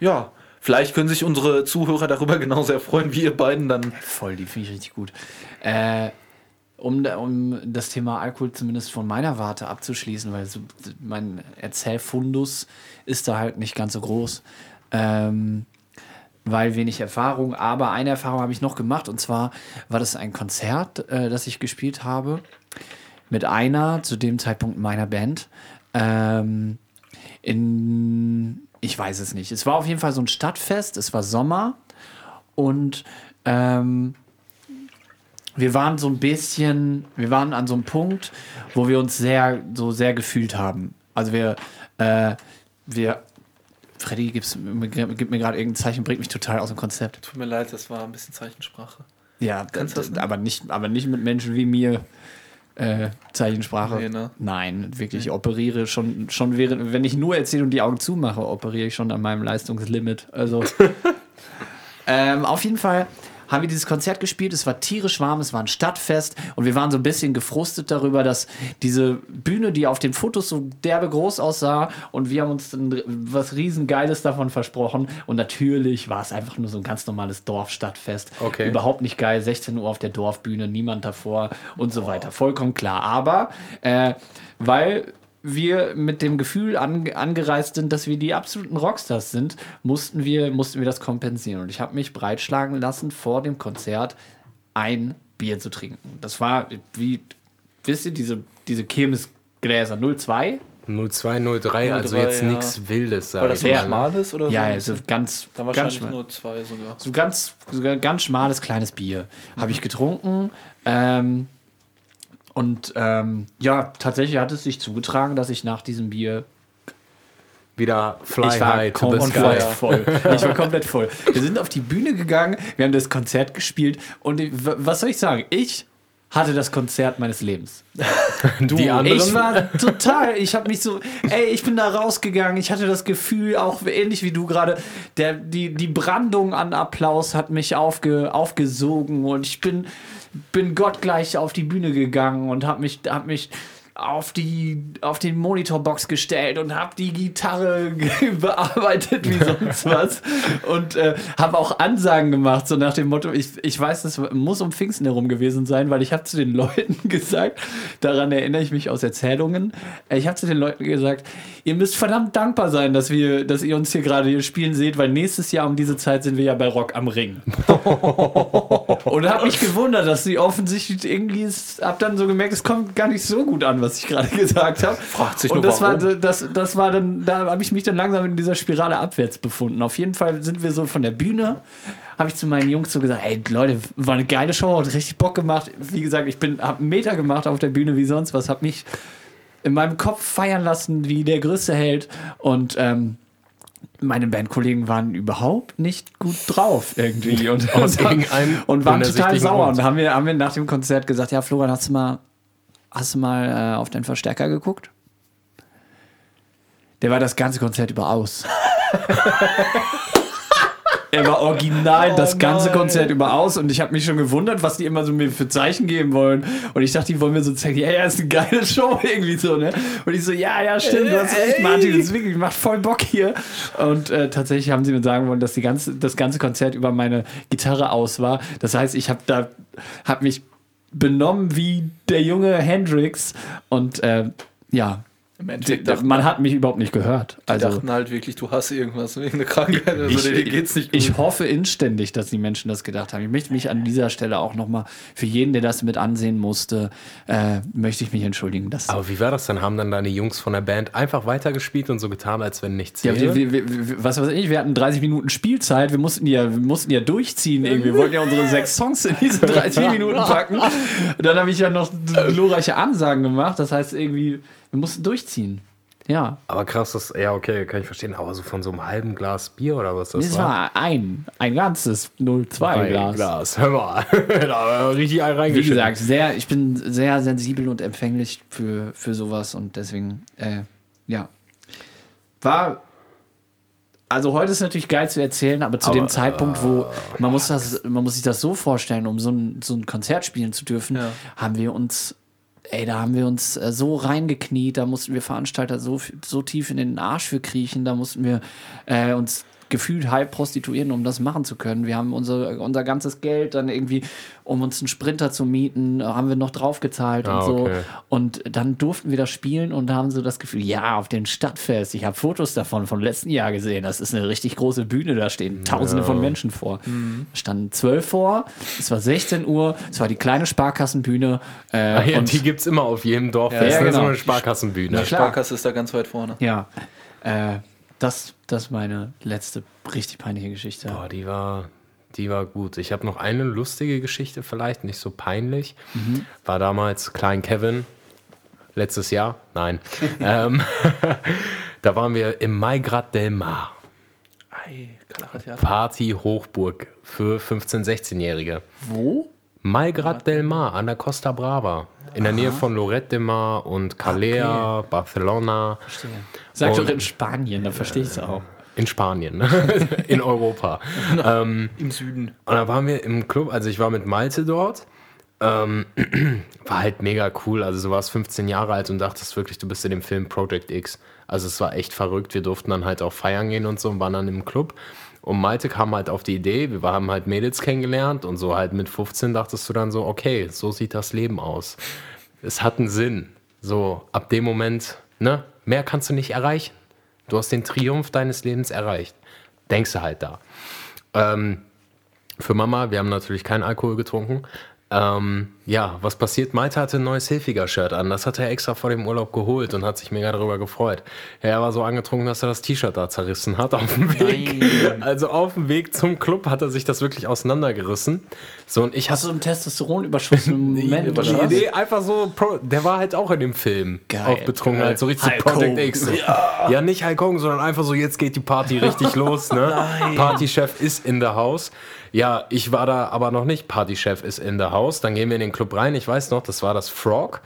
ja, vielleicht können sich unsere Zuhörer darüber genauso erfreuen, wie ihr beiden dann. Voll, die finde ich richtig gut. Äh, um, um das Thema Alkohol zumindest von meiner Warte abzuschließen, weil so, mein Erzählfundus ist da halt nicht ganz so groß. Ähm, weil wenig Erfahrung, aber eine Erfahrung habe ich noch gemacht und zwar war das ein Konzert, äh, das ich gespielt habe mit einer zu dem Zeitpunkt meiner Band. Ähm, in, ich weiß es nicht. Es war auf jeden Fall so ein Stadtfest, es war Sommer und ähm, wir waren so ein bisschen, wir waren an so einem Punkt, wo wir uns sehr, so sehr gefühlt haben. Also wir, äh, wir, Freddy gibt's, gibt mir gerade irgendein Zeichen, bringt mich total aus dem Konzept. Tut mir leid, das war ein bisschen Zeichensprache. Ja, du das aber nicht, aber nicht mit Menschen wie mir. Äh, Zeichensprache. Nee, ne? Nein, wirklich ich operiere schon, schon während, wenn ich nur erzähle und die Augen zumache, operiere ich schon an meinem Leistungslimit. Also ähm, auf jeden Fall haben wir dieses Konzert gespielt. Es war tierisch warm, es war ein Stadtfest und wir waren so ein bisschen gefrustet darüber, dass diese Bühne, die auf den Fotos so derbe groß aussah und wir haben uns dann was riesengeiles davon versprochen und natürlich war es einfach nur so ein ganz normales Dorfstadtfest. Okay. Überhaupt nicht geil, 16 Uhr auf der Dorfbühne, niemand davor und so weiter. Vollkommen klar. Aber äh, weil wir mit dem Gefühl an, angereist sind, dass wir die absoluten Rockstars sind, mussten wir, mussten wir das kompensieren. Und ich habe mich breitschlagen lassen, vor dem Konzert ein Bier zu trinken. Das war wie, wisst ihr, diese, diese Kirmesgläser 02? 0203, also 03, jetzt ja. nichts Wildes. Sag War das ich so ne? schmales oder so? Ja, also ganz, ganz wahrscheinlich nur zwei sogar. So ganz, so ein ganz schmales kleines Bier habe ich getrunken. Ähm, und ähm, ja, tatsächlich hat es sich zugetragen, dass ich nach diesem Bier wieder fly Ich war komplett voll. Ich war komplett voll. Wir sind auf die Bühne gegangen, wir haben das Konzert gespielt und was soll ich sagen? Ich hatte das Konzert meines Lebens. Die anderen, Ich war total, ich habe mich so, ey, ich bin da rausgegangen, ich hatte das Gefühl, auch ähnlich wie du gerade, der, die, die Brandung an Applaus hat mich aufge, aufgesogen und ich bin, bin gottgleich auf die Bühne gegangen und habe mich, hab mich auf die auf den Monitorbox gestellt und habe die Gitarre bearbeitet wie sonst was und äh, habe auch Ansagen gemacht so nach dem Motto ich, ich weiß das muss um Pfingsten herum gewesen sein weil ich habe zu den Leuten gesagt daran erinnere ich mich aus Erzählungen äh, ich habe zu den Leuten gesagt ihr müsst verdammt dankbar sein dass wir dass ihr uns hier gerade hier spielen seht weil nächstes Jahr um diese Zeit sind wir ja bei Rock am Ring. Und habe mich gewundert, dass sie offensichtlich irgendwie, es- hab dann so gemerkt, es kommt gar nicht so gut an, was ich gerade gesagt habe. Fragt sich Und nur, das war, warum. das, das war dann, da habe ich mich dann langsam in dieser Spirale abwärts befunden. Auf jeden Fall sind wir so von der Bühne, habe ich zu meinen Jungs so gesagt, hey Leute, war eine geile Show, hat richtig Bock gemacht. Wie gesagt, ich bin, habe einen Meter gemacht auf der Bühne wie sonst was, habe mich in meinem Kopf feiern lassen wie der größte Held und ähm, meine Bandkollegen waren überhaupt nicht gut drauf irgendwie und, und, und waren total sauer und haben wir, haben wir nach dem Konzert gesagt, ja Florian, hast du mal, hast du mal äh, auf deinen Verstärker geguckt? Der war das ganze Konzert über aus. Er war original das ganze Konzert über aus und ich habe mich schon gewundert, was die immer so mir für Zeichen geben wollen. Und ich dachte, die wollen mir so zeigen, ja, ja, ist eine geile Show irgendwie so, ne? Und ich so, ja, ja, stimmt, du hast recht, Martin, das ist wirklich, macht voll Bock hier. Und äh, tatsächlich haben sie mir sagen wollen, dass die ganze, das ganze Konzert über meine Gitarre aus war. Das heißt, ich habe da, habe mich benommen wie der junge Hendrix. Und äh, ja, dachten, man hat mich überhaupt nicht gehört. die Also dachten halt wirklich, du hast irgendwas, irgendeine Krankheit. Also ich, dir geht's nicht gut. ich hoffe inständig, dass die Menschen das gedacht haben. Ich möchte mich an dieser Stelle auch nochmal für jeden, der das mit ansehen musste, äh, möchte ich mich entschuldigen. Dass, Aber wie war das dann? Haben dann deine Jungs von der Band einfach weitergespielt und so getan, als wenn nichts ja, wäre? wir, wir, wir, was weiß ich, wir hatten 30 Minuten Spielzeit, wir mussten ja, wir mussten ja durchziehen irgendwie. Wir wollten ja unsere sechs Songs in diese 30 Minuten packen. Dann habe ich ja noch glorreiche Ansagen gemacht. Das heißt irgendwie, wir mussten durchziehen. Ja. Aber krass, das, ja, okay, kann ich verstehen. Aber so von so einem halben Glas Bier oder was das Das war ein, ein ganzes 0,2 Ein Glas. Glas. Hör mal. da war richtig ein Wie gesagt, sehr, ich bin sehr sensibel und empfänglich für, für sowas und deswegen, äh, ja. War. Also heute ist natürlich geil zu erzählen, aber zu dem Zeitpunkt, wo man muss das, man muss sich das so vorstellen, um so ein, so ein Konzert spielen zu dürfen, Ja. haben wir uns, ey, da haben wir uns äh, so reingekniet, da mussten wir Veranstalter so, so tief in den Arsch für kriechen, da mussten wir äh, uns gefühlt halb prostituieren, um das machen zu können. Wir haben unser, unser ganzes Geld dann irgendwie, um uns einen Sprinter zu mieten, haben wir noch draufgezahlt Ah, und so. okay. Und dann durften wir das spielen und haben so das Gefühl, ja, auf dem Stadtfest, ich habe Fotos davon vom letzten Jahr gesehen, das ist eine richtig große Bühne, da stehen tausende von Menschen vor. Mhm. Standen zwölf vor, es war 16 Uhr, es war die kleine Sparkassenbühne. Äh, Ah, ja, und die gibt es immer auf jedem Dorf. Ja, das ist ja, ne, so genau. eine Sparkassenbühne. klar. Sparkasse ist da ganz weit vorne. ja, äh, das, das ist meine letzte richtig peinliche Geschichte. Boah, die war, die war gut. Ich habe noch eine lustige Geschichte, vielleicht nicht so peinlich. Mhm. War damals Klein Kevin, letztes Jahr, nein. ähm, da waren wir im Maigrad del Mar. Ei. Party Hochburg für 15-, 16-Jährige. Wo? Maigrad del Mar an der Costa Brava. In der Nähe von Lorette de Mar und Calea, Barcelona. Sag Und- doch in Spanien, dann verstehe ich es auch. In Spanien, in Europa. ähm, Im Süden. Und da waren wir im Club, also ich war mit Malte dort. Ähm, war halt mega cool. Also du warst 15 Jahre alt und dachtest wirklich, du bist in dem Film Project X. Also es war echt verrückt. Wir durften dann halt auch feiern gehen und so und waren dann im Club. Und Malte kam halt auf die Idee, wir haben halt Mädels kennengelernt und so halt mit 15 dachtest du dann so, okay, so sieht das Leben aus. Es hat einen Sinn. So, ab dem Moment, ne, mehr kannst du nicht erreichen. Du hast den Triumph deines Lebens erreicht. Denkst du halt da. Ähm, für Mama, wir haben natürlich keinen Alkohol getrunken. Ähm, ja, was passiert? Malte hatte ein neues Hilfiger-Shirt an. Das hat er extra vor dem Urlaub geholt und hat sich mega darüber gefreut. Ja, er war so angetrunken, dass er das T-Shirt da zerrissen hat auf dem Weg. Also auf dem Weg zum Club hat er sich das wirklich auseinandergerissen. So, und ich Hast du einen Testosteronüberschuss im Moment? oder was? Nee, einfach so, Pro, der war halt auch in dem Film Geil, auf Betrunkenheit, so richtig Hulk so Project Hogan. X. Ja. nicht Hulk Hogan, sondern einfach so, jetzt geht die Party richtig los. Ne? Partychef ist in der Haus. Ja, ich war da aber noch nicht. Partychef ist in der Haus. Dann gehen wir in den Club rein. Ich weiß noch, das war das Frog.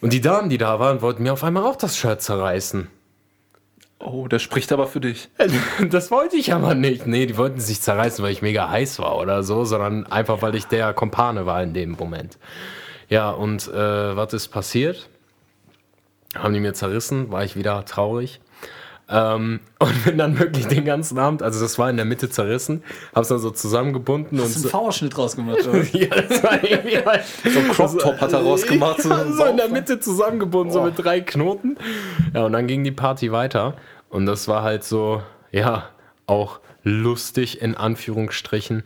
Und die Damen, die da waren, wollten mir auf einmal auch das Shirt zerreißen. Oh, das spricht aber für dich. Das wollte ich aber nicht. Nee, die wollten sich zerreißen, weil ich mega heiß war oder so, sondern einfach, weil ich der Kompane war in dem Moment. Ja, und äh, was ist passiert? Haben die mir zerrissen, war ich wieder traurig. Ähm, und bin dann wirklich den ganzen Abend, also das war in der Mitte zerrissen, hab's dann so zusammengebunden und Hast du so, einen V-Ausschnitt rausgemacht? oder? ja, das war irgendwie halt So ein Crop Top hat er rausgemacht. so so in der Mitte zusammengebunden, so mit drei Knoten. Ja, und dann ging die Party weiter. Und das war halt so, ja, auch lustig in Anführungsstrichen.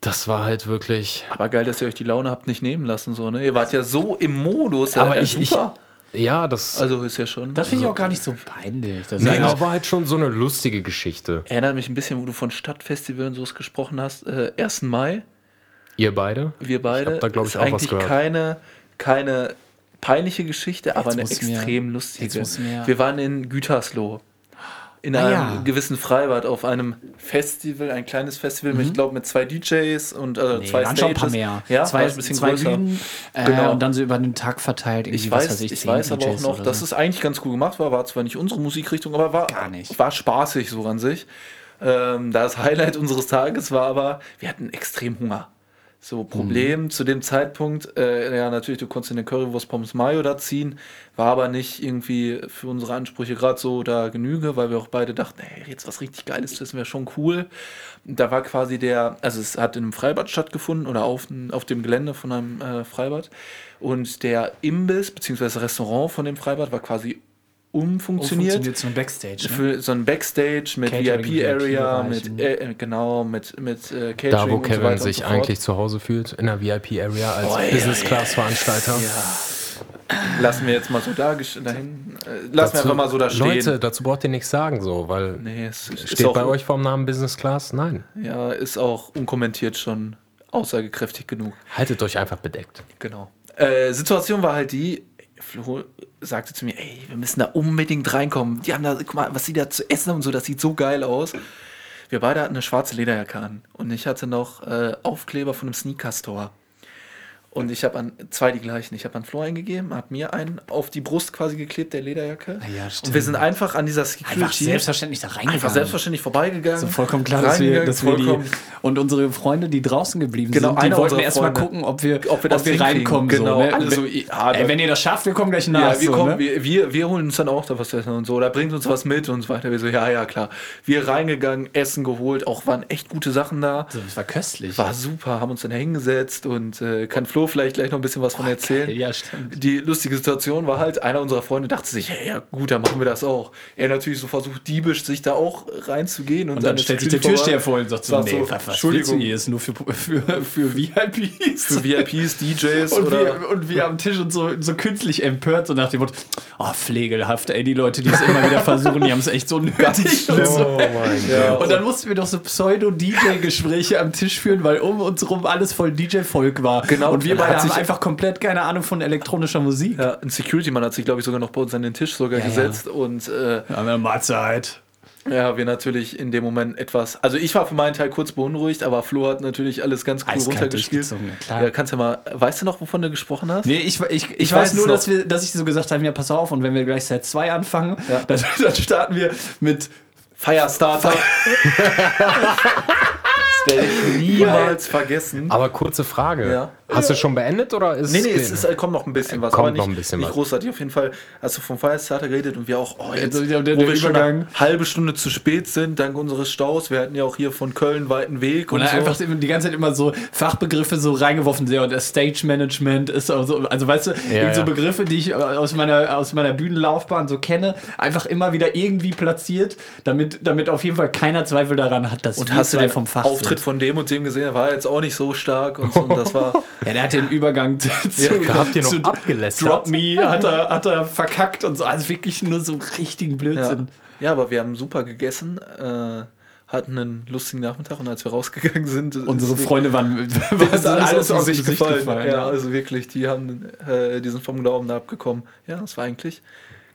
Das war halt wirklich. Aber geil, dass ihr euch die Laune habt nicht nehmen lassen. So, ne? Ihr wart ja so im Modus. Aber ja, ich, ich, super. Ja, das, Also ist ja schon. Das finde ich auch gar nicht so peinlich. Das aber war halt schon so eine lustige Geschichte. Erinnert mich ein bisschen, wo du von Stadtfestival und sowas gesprochen hast. Äh, 1. Mai, Ihr beide? wir beide. hab da, glaub ich, ist auch was eigentlich gehört. keine, keine peinliche Geschichte, aber eine extrem jetzt lustige. wir waren in Gütersloh. In Ah, einem ja. gewissen Freibad auf einem Festival, ein kleines Festival, mit, ich glaube mit zwei DJs und äh, Nee, zwei waren schon ein Stages. paar mehr. Ja, zwei, war ein bisschen zwei größer. Bühnen äh, Genau. und dann so über den Tag verteilt. Ich was weiß, ich, zehn weiß aber auch DJs noch, oder dass so. es eigentlich ganz cool gemacht war. War zwar nicht unsere Musikrichtung, aber war, Gar nicht. war spaßig so an sich. Ähm, das Highlight unseres Tages war aber, wir hatten extrem Hunger. So, Problem Mhm. zu dem Zeitpunkt, äh, ja, natürlich, du konntest in den Currywurst Pommes Mayo da ziehen, war aber nicht irgendwie für unsere Ansprüche gerade so da Genüge, weil wir auch beide dachten, hey, jetzt was richtig Geiles, das wäre schon cool. Da war quasi der, also es hat in einem Freibad stattgefunden oder auf, auf dem Gelände von einem äh, Freibad und der Imbiss bzw. Restaurant von dem Freibad war quasi umfunktioniert. funktioniert so ein Backstage. Ne? Für so ein Backstage mit VIP-Area, mit, ne? äh, genau, mit, mit äh, Catering Da, wo und so Kevin und sich so eigentlich zu Hause fühlt, in der VIP-Area als Oh, ja, Business-Class-Veranstalter. Lassen wir jetzt mal so da, dahin. Äh, lassen wir einfach mal so da stehen. Leute, dazu braucht ihr nichts sagen, so, weil nee, es ist steht auch, bei euch vorm Namen Business Class? Nein. Ja, ist auch unkommentiert schon aussagekräftig genug. Haltet euch einfach bedeckt. Genau. Äh, Situation war halt die, Flo sagte zu mir, ey, wir müssen da unbedingt reinkommen. Die haben da, guck mal, was sie da zu essen haben und so, das sieht so geil aus. Wir beide hatten eine schwarze Lederjacke an und ich hatte noch äh, Aufkleber von einem Sneaker-Store. Und ich habe an zwei die gleichen. Ich habe an Flo eingegeben, habe mir einen auf die Brust quasi geklebt, der Lederjacke. Ah ja, und stimmt. wir sind einfach an dieser Security Einfach selbstverständlich da reingegangen. einfach selbstverständlich vorbeigegangen. So vollkommen klar, dass wir, dass wir die und unsere Freunde, die draußen geblieben Genau, sind, die wollten erstmal gucken, ob wir, Ob wir das hinkriegen. reinkommen. Genau, so, ne? Also, so, ja, ey, wenn ihr das schafft, wir kommen gleich nach. Ja, wir, so, kommen, ne? wir, wir, wir holen uns dann auch da was zu essen und so. Oder bringt uns was mit und so weiter. Wir so, ja, ja, klar. Wir reingegangen, Essen geholt, auch waren echt gute Sachen da. So, das war köstlich. War super, haben uns dann da hingesetzt und äh, kann Flo vielleicht gleich noch ein bisschen was von erzählen. Ja, stimmt. Die lustige Situation war halt, einer unserer Freunde dachte sich, hey, ja gut, dann machen wir das auch. Er natürlich so versucht, diebisch sich da auch reinzugehen. Und, Und dann seine stellt sich der Türsteher vor und sagt so, nee, so, was, Entschuldigung. hier? Ist nur für, für, für VIPs. Für VIPs, DJs und, oder... wir, und wir am Tisch und so, so künstlich empört, so nach dem Motto, oh, pflegelhaft, ey, die Leute, die es immer wieder versuchen, die haben es echt so nötig. und, so. Oh Ja, und dann mussten wir doch so Pseudo-DJ-Gespräche am Tisch führen, weil um uns rum alles voll DJ-Volk war. Genau. Und wir Hat beide haben sich- einfach komplett keine Ahnung von elektronischer Musik. ja, ein Security-Mann hat sich, glaube ich, sogar noch bei uns an den Tisch sogar Ja, gesetzt und äh, Haben wir Mahlzeit. Ja, wir natürlich in dem Moment etwas. Also ich war für meinen Teil kurz beunruhigt, aber Flo hat natürlich alles ganz cool Eiskalt runtergespielt. ja, klar. Ja, kannst ja mal. Weißt du noch, wovon du gesprochen hast? Nee, ich, ich, ich, Ich weiß, weiß nur, dass, wir, dass ich so gesagt habe, ja, pass auf, und wenn wir gleich Set 2 anfangen, Ja. dann, dann starten wir mit Firestarter. das werde ich niemals vergessen. Aber kurze Frage. Ja. Hast du schon beendet oder ist Nee, nee, es ist, äh, kommt noch ein bisschen was, Kommt aber nicht, noch ein bisschen nicht was. großartig. Auf jeden Fall hast du vom Firestarter geredet und wir auch, oh, jetzt, Also, der- der- wo der wir schon Übergang. eine halbe Stunde zu spät sind, dank unseres Staus. Wir hatten ja auch hier von Köln weiten Weg Und und, so. einfach die ganze Zeit immer so Fachbegriffe so reingeworfen. Ja, und das Stage Management ist auch so, also weißt du, irgend so ja. Begriffe, die ich äh, aus meiner, aus meiner Bühnenlaufbahn so kenne, einfach immer wieder irgendwie platziert, damit, damit auf jeden Fall keiner Zweifel daran hat, dass und wir hast du den vom Fach Auftritt sind. von dem und dem gesehen, der war jetzt auch nicht so stark und, so, und das war Ja, der hat den Übergang zu, zu, habt ihr noch zu abgelästert? Drop Me hat er, hat er verkackt und so. Also wirklich nur so richtigen ja. Blödsinn. ja, aber wir haben super gegessen, äh, hatten einen lustigen Nachmittag und als wir rausgegangen sind, Unsere Freunde waren, waren alles aus ins sich gefallen. ja, ja. also wirklich, die haben äh, die sind vom Glauben da abgekommen. Ja, das war eigentlich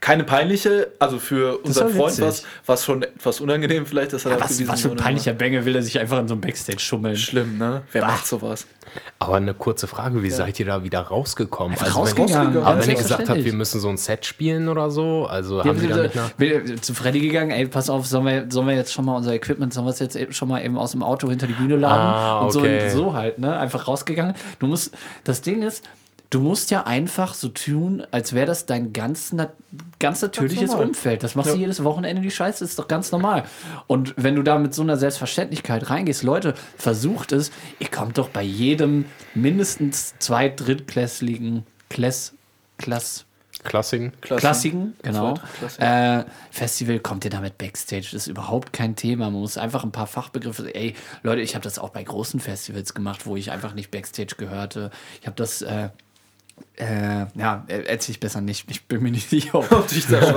keine peinliche, also für unseren Freund was, was schon etwas unangenehm vielleicht, dass er da Was, was für ein peinlicher Bengel will er sich einfach in so einem Backstage schummeln. aber Schlimm, ne? Wer macht sowas? Aber eine kurze Frage, wie seid ihr da wieder rausgekommen? Einfach wenn- rausgegangen. Aber Ganz wenn ihr gesagt habt, wir müssen so ein Set spielen oder so, also Ja, haben wir dann nach... wir- zu Freddy gegangen, ey, pass auf, sollen wir, sollen wir jetzt schon mal unser Equipment, sollen wir es jetzt schon mal eben aus dem Auto hinter die Bühne laden? Ah, und so, okay. so halt, ne? Einfach rausgegangen. Du musst, das Ding ist, du musst ja einfach so tun, als wäre das dein ganz, nat ganz natürliches normal. Umfeld. Das machst du jedes Wochenende, die Scheiße, ist doch ganz normal. Und wenn du da mit so einer Selbstverständlichkeit reingehst, Leute, versucht es, ihr kommt doch bei jedem mindestens zwei drittklässlichen Klass, Klass, Klassiken? Klassiken, genau. Äh, Festival kommt ihr damit Backstage, das ist überhaupt kein Thema. Man muss einfach ein paar Fachbegriffe. Ey, Leute, ich habe das auch bei großen Festivals gemacht, wo ich einfach nicht Backstage gehörte. Ich habe das. Äh, äh, ja, äh, erzähl ich besser nicht. Ich bin mir nicht sicher, ob, ob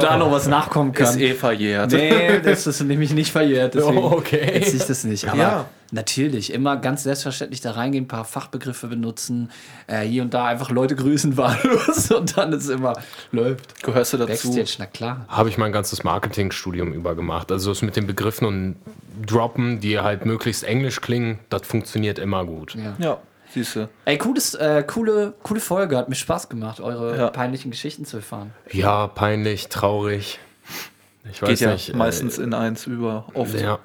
da noch was nachkommen kann. Ist eh verjährt. Nee, das ist nämlich nicht verjährt. Deswegen Oh, okay. erzähl ich das nicht. Aber Ja. natürlich, immer ganz selbstverständlich da reingehen, ein paar Fachbegriffe benutzen, äh, hier und da einfach Leute grüßen, wahllos und dann ist immer läuft. Gehörst du dazu? Backstage, na klar. Habe ich mein ganzes Marketingstudium über gemacht. Also das mit den Begriffen und Droppen, die halt möglichst englisch klingen, das funktioniert immer gut. Ja. Ja, siehst du. Ey, cooles, äh, coole, coole Folge. Hat mir Spaß gemacht, eure Ja. peinlichen Geschichten zu erfahren. Ja, peinlich, traurig. Ich weiß Geht ja nicht. äh, meistens in eins über. Oft. Ja.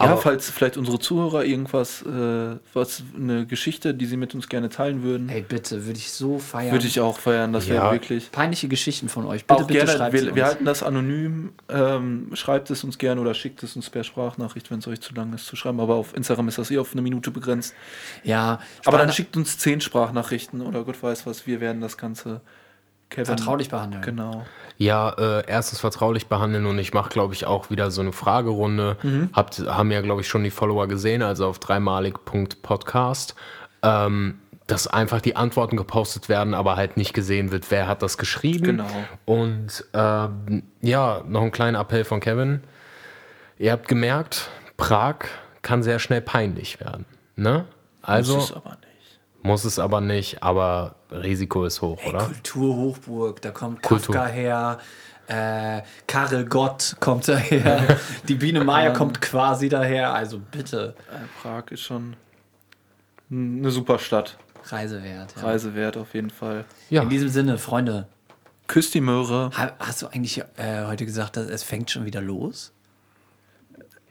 Ja, Aber- falls vielleicht unsere Zuhörer irgendwas, äh, was eine Geschichte, die sie mit uns gerne teilen würden, Ey, bitte, würde ich so feiern. würde ich auch feiern. Das wäre Ja. wirklich. Peinliche Geschichten von euch. Bitte, Auch bitte gerne, schreibt sie wir, wir uns. halten das anonym. Ähm, schreibt es uns gerne oder schickt es uns per Sprachnachricht, wenn es euch zu lang ist zu schreiben. Aber auf Instagram ist das eh auf eine Minute begrenzt. Ja, Aber dann schickt uns zehn Sprachnachrichten oder Gott weiß was. Wir werden das Ganze Kevin, vertraulich behandeln. Genau. Ja, äh, erstens vertraulich behandeln und ich mache, glaube ich, auch wieder so eine Fragerunde. Mhm. Habt, haben ja, glaube ich, schon die Follower gesehen, also auf dreimalig.podcast. Ähm, dass einfach die Antworten gepostet werden, aber halt nicht gesehen wird, wer hat das geschrieben. Genau. Und ähm, ja, noch ein kleiner Appell von Kevin. Ihr habt gemerkt, Prag kann sehr schnell peinlich werden. Ne? Also Das ist aber nicht. muss es aber nicht, aber Risiko ist hoch, Ey, oder? Kulturhochburg, da kommt Kultur. Kafka her, äh, Karel Gott kommt daher, die Biene Meier kommt quasi daher, also bitte, Äh, Prag ist schon eine super Stadt. Reise wert. Ja. Reise wert auf jeden Fall. Ja. In diesem Sinne, Freunde, Küsst die Möhre. ha- hast du eigentlich äh, heute gesagt, dass es fängt schon wieder los?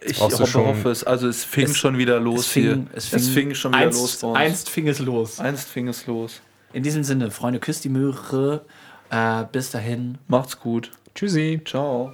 Ich hoffe, schon- hoffe es. Also es fing Es- schon wieder los es fing, hier. es fing, es fing schon wieder einst, los bei uns. Einst fing es los. Einst fing es los. In diesem Sinne, Freunde, küsst die Möhre. Äh, bis dahin. Macht's gut. Tschüssi. Ciao.